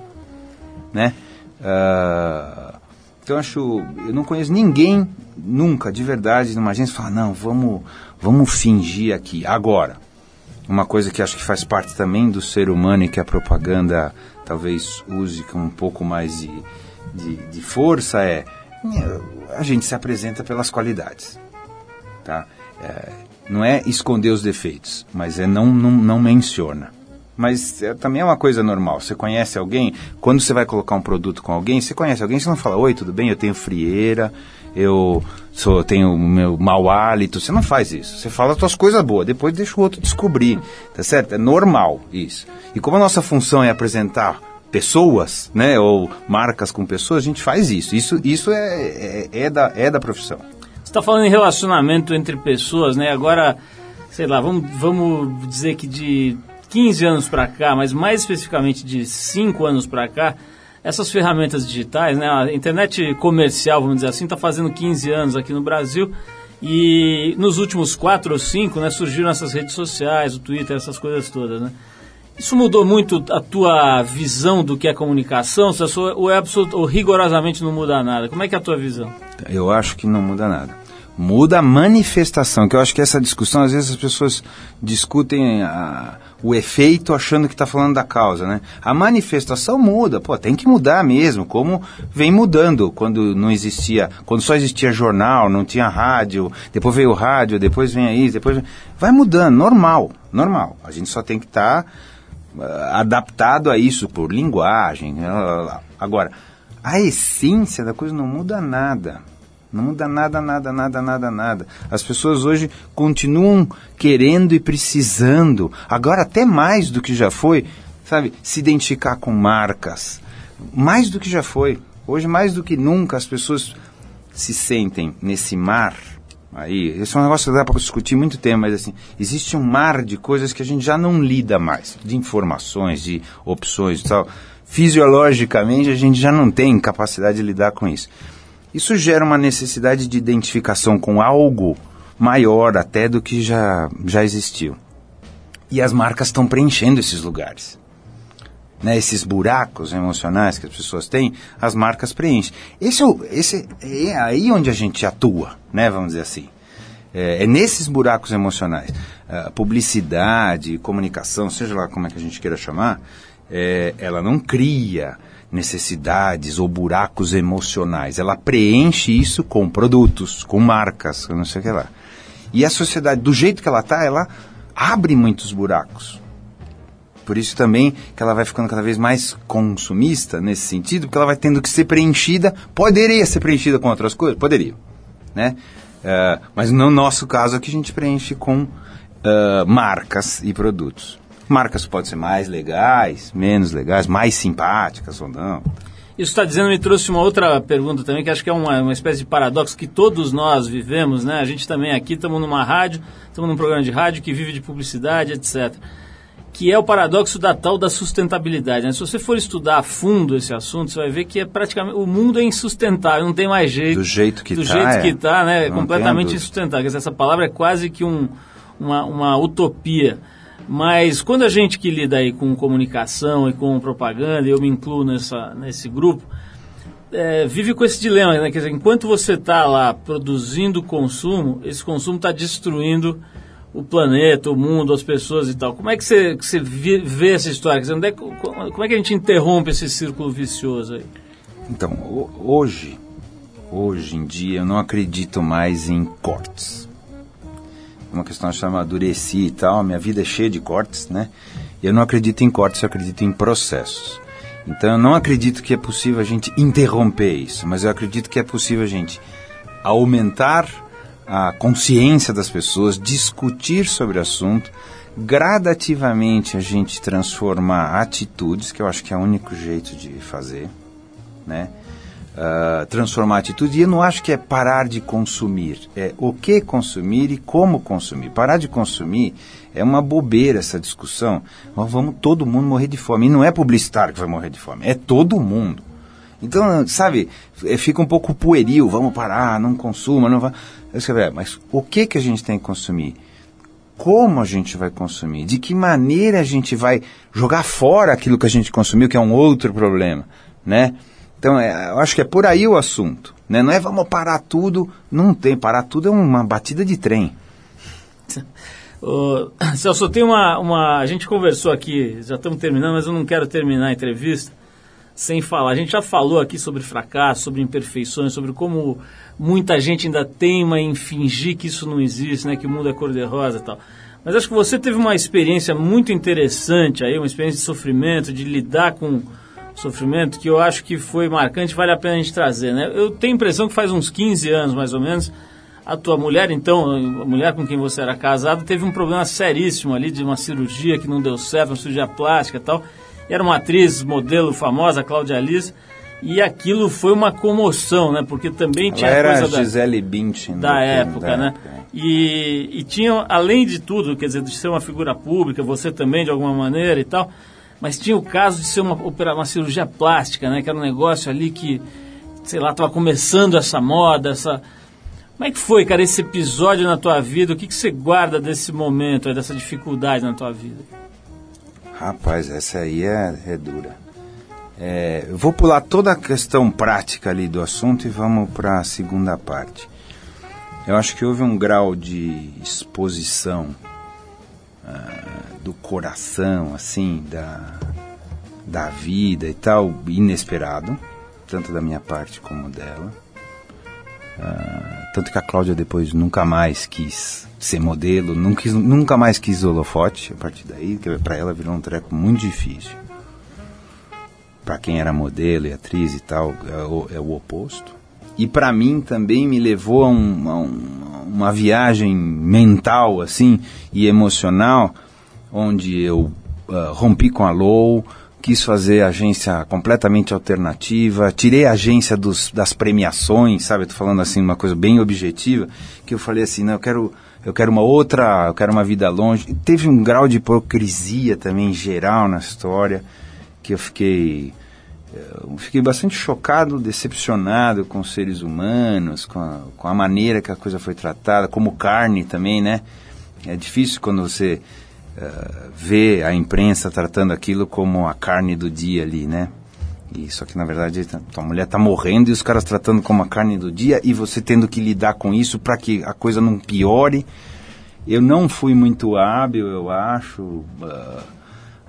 Né? Ah, então eu acho. Eu não conheço ninguém, nunca, de verdade, numa agência, que fala, não, vamos, vamos fingir aqui, agora. Uma coisa que acho que faz parte também do ser humano e que a propaganda talvez use com um pouco mais de, de, de força é a gente se apresenta pelas qualidades. Tá? É, não é esconder os defeitos, mas é não, não, não menciona. Mas é, também é uma coisa normal. Você conhece alguém, quando você vai colocar um produto com alguém, você conhece alguém, você não fala, oi, tudo bem? Eu tenho frieira, eu sou, tenho meu mau hálito. Você não faz isso. Você fala as suas coisas boas, depois deixa o outro descobrir. Tá certo? É normal isso. E como a nossa função é apresentar pessoas, né, ou marcas com pessoas, a gente faz isso. Isso, isso é, é, é da, é da profissão. Você está falando em relacionamento entre pessoas, né? Agora, sei lá, vamos, vamos dizer que de 15 anos para cá, mas mais especificamente de 5 anos para cá, essas ferramentas digitais, né? A internet comercial, vamos dizer assim, está fazendo 15 anos aqui no Brasil. E nos últimos 4 ou 5, né, surgiram essas redes sociais, o Twitter, essas coisas todas, né? Isso mudou muito a tua visão do que é comunicação? Ou, é absolut, ou rigorosamente não muda nada? Como é que é a tua visão? Eu acho que não muda nada. Muda a manifestação, que eu acho que essa discussão, às vezes as pessoas discutem a, o efeito achando que está falando da causa, né? A manifestação muda, pô, tem que mudar mesmo, como vem mudando quando não existia, quando só existia jornal, não tinha rádio, depois veio o rádio, depois vem aí, depois vai mudando, normal, normal. A gente só tem que estar tá, adaptado a isso por linguagem. Lá, lá, lá. Agora, a essência da coisa não muda nada. Não muda nada, nada, nada, nada, nada. As pessoas hoje continuam querendo e precisando, agora até mais do que já foi, sabe, se identificar com marcas. Mais do que já foi. Hoje, mais do que nunca, as pessoas se sentem nesse mar. Aí, esse é um negócio que dá para discutir muito tempo, mas assim, existe um mar de coisas que a gente já não lida mais, de informações, de opções e tal. Fisiologicamente, a gente já não tem capacidade de lidar com isso. Isso gera uma necessidade de identificação com algo maior até do que já, já existiu. E as marcas estão preenchendo esses lugares. Né, esses buracos emocionais que as pessoas têm, as marcas preenchem. Esse é, esse é aí onde a gente atua, né, vamos dizer assim. É, é nesses buracos emocionais. Uh, publicidade, comunicação, seja lá como é que a gente queira chamar, é, ela não cria necessidades ou buracos emocionais. Ela preenche isso com produtos, com marcas, não sei o que lá. E a sociedade, do jeito que ela está, ela abre muitos buracos. Por isso também que ela vai ficando cada vez mais consumista nesse sentido, porque ela vai tendo que ser preenchida. Poderia ser preenchida com outras coisas? Poderia. Né? Uh, mas no nosso caso aqui a gente preenche com uh, marcas e produtos. Marcas podem ser mais legais, menos legais, mais simpáticas ou não. Isso está dizendo me trouxe uma outra pergunta também, que acho que é uma, uma espécie de paradoxo que todos nós vivemos, né? A gente também aqui estamos numa rádio, estamos num programa de rádio que vive de publicidade, etc. Que é o paradoxo da tal da sustentabilidade. Né? Se você for estudar a fundo esse assunto, você vai ver que é praticamente o mundo é insustentável, não tem mais jeito. Do jeito que do está. jeito é. que está, né? É completamente insustentável. Essa palavra é quase que um, uma, uma utopia. Mas quando a gente que lida aí com comunicação e com propaganda, eu me incluo nessa, nesse grupo, é, vive com esse dilema, né? Quer dizer, enquanto você está lá produzindo consumo, esse consumo está destruindo o planeta, o mundo, as pessoas e tal. Como é que você, que você vê essa história? Quer dizer, é como é que a gente interrompe esse círculo vicioso aí? Então, ho- hoje, hoje em dia, eu não acredito mais em cortes. Uma questão de amadureci e tal, minha vida é cheia de cortes, né? Eu não acredito em cortes, eu acredito em processos. Então, eu não acredito que é possível a gente interromper isso, mas eu acredito que é possível a gente aumentar a consciência das pessoas, discutir sobre o assunto, gradativamente a gente transformar atitudes, que eu acho que é o único jeito de fazer, né? Ah, transformar atitude. E eu não acho que é parar de consumir, é o que consumir e como consumir. Parar de consumir é uma bobeira essa discussão. Nós vamos todo mundo morrer de fome. E não é publicitário que vai morrer de fome, é todo mundo. Então, sabe, eh, fica um pouco pueril, vamos parar, não consuma, não vai. Vai, Mas o que, que a gente tem que consumir? Como a gente vai consumir? De que maneira a gente vai jogar fora aquilo que a gente consumiu, que é um outro problema, né? Então, é, eu acho que é por aí o assunto, né? Não é vamos parar tudo, não tem, parar tudo é uma batida de trem. [laughs] Ô, [coughs] Celso, tem uma, uma. A gente conversou aqui, já estamos terminando, mas eu não quero terminar a entrevista sem falar. A gente já falou aqui sobre fracasso, sobre imperfeições, sobre como muita gente ainda teima em fingir que isso não existe, né? Que o mundo é cor-de-rosa e tal. Mas acho que você teve uma experiência muito interessante aí, uma experiência de sofrimento, de lidar com sofrimento, que eu acho que foi marcante, vale a pena a gente trazer, né? Eu tenho a impressão que faz uns 15 anos, mais ou menos, a tua mulher, então, a mulher com quem você era casado, teve um problema seríssimo ali de uma cirurgia que não deu certo, uma cirurgia plástica e tal. E era uma atriz, modelo famosa, Cláudia Liz, e aquilo foi uma comoção, né? Porque também Ela tinha era coisa a da Gisele Bündchen da época, da né? época, é. E, e tinha, além de tudo, quer dizer, de ser uma figura pública, você também de alguma maneira e tal, mas tinha o caso de ser uma, uma cirurgia plástica, né? Que era um negócio ali que, sei lá, estava começando essa moda, essa... Como é que foi, cara, esse episódio na tua vida? O que, que você guarda desse momento, dessa dificuldade na tua vida? Rapaz, essa aí é, é dura. É, eu vou pular toda a questão prática ali do assunto e vamos para a segunda parte. Eu acho que houve um grau de exposição ah, do coração, assim, da, da vida e tal, inesperado, tanto da minha parte como dela. Ah, tanto que a Cláudia depois nunca mais quis ser modelo, nunca, nunca mais quis holofote a partir daí, que para ela virou um treco muito difícil. Para quem era modelo e atriz e tal, é o, é o oposto. E para mim também me levou a, um- a um- uma viagem mental assim e emocional, onde eu ah, rompi com a Low, quis fazer agência completamente alternativa, tirei a agência dos, das premiações, sabe? Tô falando assim uma coisa bem objetiva, que eu falei assim, não, eu quero eu quero uma outra, eu quero uma vida longe. E teve um grau de hipocrisia também geral na história que eu fiquei eu fiquei bastante chocado, decepcionado com os seres humanos, com a, com a maneira que a coisa foi tratada, como carne também, né? É difícil quando você eh, vê a imprensa tratando aquilo como a carne do dia ali, né? E só que na verdade tá- tua mulher tá morrendo e os caras tratando como a carne do dia e você tendo que lidar com isso para que a coisa não piore. Eu não fui muito hábil, eu acho. ah,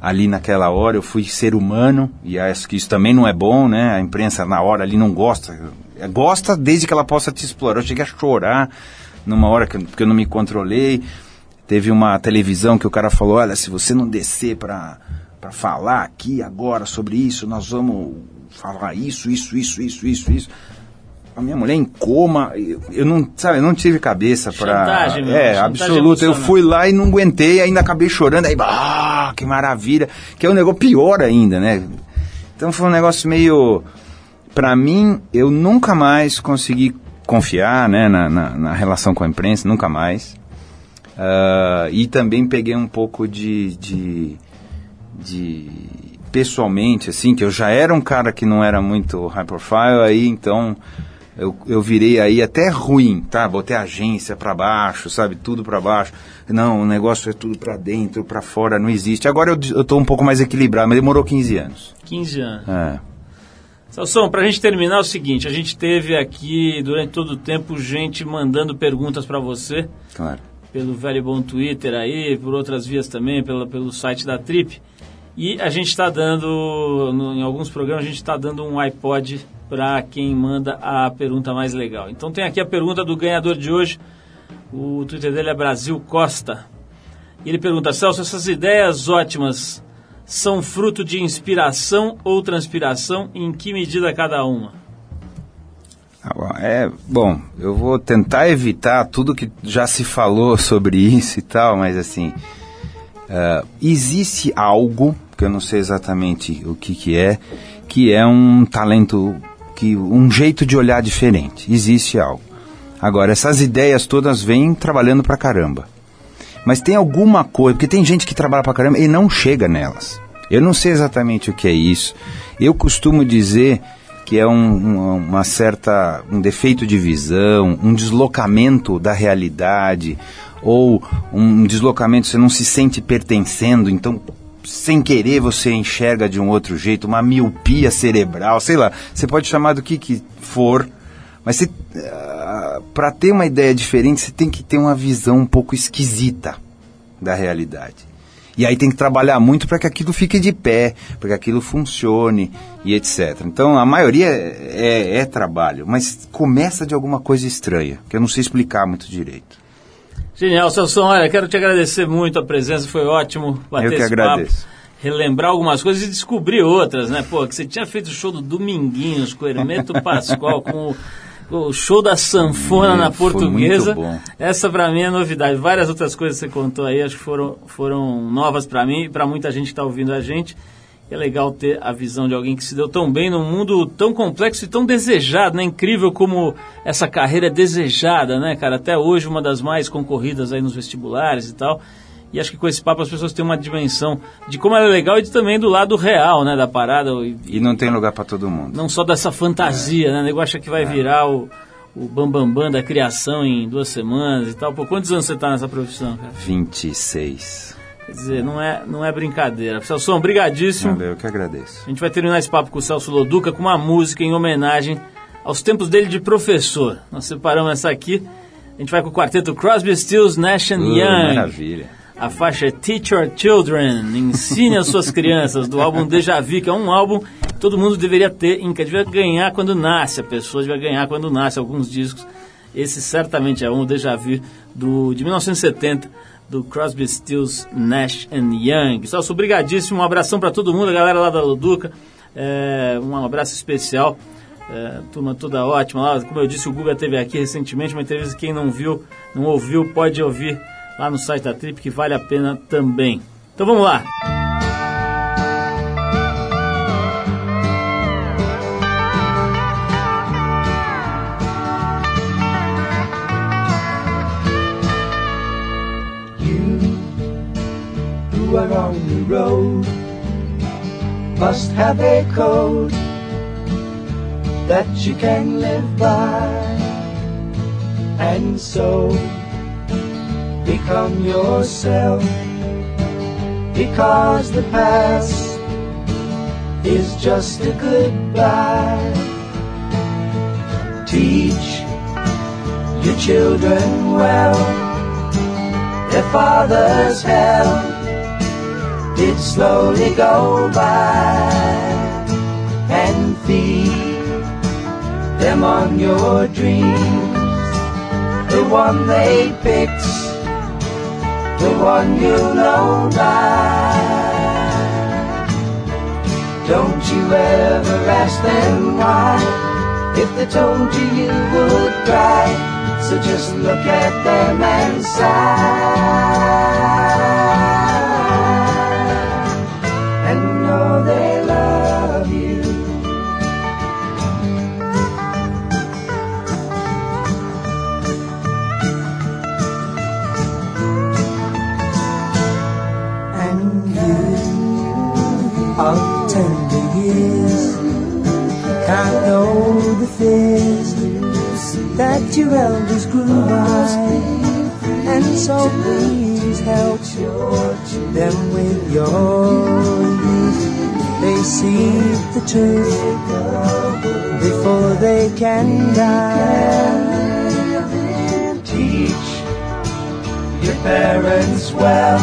ali naquela hora eu fui ser humano e acho que isso também não é bom, né? A imprensa na hora ali não gosta. É, Gosta desde que ela possa te explorar. Eu cheguei a chorar numa hora que, que eu não me controlei. Teve uma televisão que o cara falou: olha, se você não descer para falar aqui agora sobre isso, nós vamos falar isso, isso, isso, isso, isso, isso. A minha mulher em coma, eu, eu não, sabe, eu não tive cabeça para Chantagem, meu, É, absoluta. Eu fui lá e não aguentei, ainda acabei chorando, aí, ah, que maravilha. Que é um negócio pior ainda, né? Então foi um negócio meio. Pra mim, eu nunca mais consegui confiar né, na, na, na relação com a imprensa, nunca mais. Ah, e também peguei um pouco de, de, de. Pessoalmente, assim, que eu já era um cara que não era muito high profile, aí então. Eu, eu virei aí até ruim, tá? Botei a agência pra baixo, sabe? Tudo pra baixo. Não, o negócio é tudo pra dentro, pra fora, não existe. Agora eu, eu tô um pouco mais equilibrado, mas demorou 15 anos. 15 anos. É. Salsão, pra gente terminar é o seguinte, a gente teve aqui durante todo o tempo gente mandando perguntas pra você, Claro. Pelo velho bom Twitter aí, por outras vias também, pela, pelo site da Trip. E a gente está dando, no- em alguns programas, a gente está dando um iPod para quem manda a pergunta mais legal. Então tem aqui a pergunta do ganhador de hoje. O Twitter dele é Brasil Costa. Ele pergunta, Celso, essas ideias ótimas são fruto de inspiração ou transpiração? Em que medida cada uma? Bom, É, bom, eu vou tentar evitar tudo que já se falou sobre isso e tal, mas assim, ah, existe algo, que eu não sei exatamente o que que é, que é um talento, que um jeito de olhar diferente. Existe algo. Agora, essas ideias todas vêm trabalhando pra caramba. Mas tem alguma coisa, porque tem gente que trabalha pra caramba e não chega nelas. Eu não sei exatamente o que é isso. Eu costumo dizer que é um, um- uma certa um defeito de visão, um deslocamento da realidade ou um deslocamento você não se sente pertencendo, então sem querer você enxerga de um outro jeito, uma miopia cerebral, sei lá, você pode chamar do que que for, mas para ter uma ideia diferente, você tem que ter uma visão um pouco esquisita da realidade. E aí tem que trabalhar muito para que aquilo fique de pé, para que aquilo funcione e etc. Então a maioria é, é- trabalho, mas começa de alguma coisa estranha, que eu não sei explicar muito direito. Genial, Celso. Olha, quero te agradecer muito a presença, foi ótimo bater Eu que esse agradeço. papo, relembrar algumas coisas e descobrir outras, né? Pô, que você tinha feito o show do Dominguinhos com o Hermeto Pascoal, com o, o show da sanfona Hum, na portuguesa. Essa pra mim é novidade. Várias outras coisas que você contou aí, acho que foram, foram novas pra mim e pra muita gente que tá ouvindo a gente. É legal ter a visão de alguém que se deu tão bem num mundo tão complexo e tão desejado, né? Incrível como essa carreira é desejada, né, cara? Até hoje uma das mais concorridas aí nos vestibulares e tal. E acho que com esse papo as pessoas têm uma dimensão de como ela é legal e de, também do lado real, né, da parada. E, E não tem lugar para todo mundo. não só dessa fantasia, né? O negócio acha que vai virar o, o bambambam bam, bam da criação em duas semanas e tal. Pô, quantos anos você tá nessa profissão, cara? 26. Quer dizer, não é, não é brincadeira. Celso, brigadíssimo. Nada, eu que agradeço. A gente vai terminar esse papo com o Celso Loduca com uma música em homenagem aos tempos dele de professor. Nós separamos essa aqui. A gente vai com o quarteto Crosby, Stills, Nash and Uh, Young. maravilha. A faixa é Teach Your Children, Ensine as suas crianças, do álbum Deja Vu, que é um álbum que todo mundo deveria ter, que devia ganhar quando nasce, a pessoa devia ganhar quando nasce alguns discos. Esse certamente é um, o Deja Vu, do, de 1970, do Crosby, Stills, Nash Young. Celso, obrigadíssimo, um abração para todo mundo, a galera lá da Loduca, é, um abraço especial. É, turma toda ótima lá. Como eu disse, o Guga teve aqui recentemente, uma entrevista. Quem não viu, não ouviu, pode ouvir lá no site da Trip, que vale a pena também. Então vamos lá. are on the road must have a code that you can live by and so become yourself because the past is just a goodbye. Teach your children well their father's hell did slowly go by. And feed them on your dreams the one they picked, the one you know by. Don't you ever ask them why, if they told you you would cry. So just look at them and sigh, years can't know the fears that your elders grew by, and so please help them with your youth. They see the truth before they can die. Teach your parents well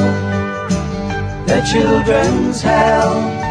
their children's hell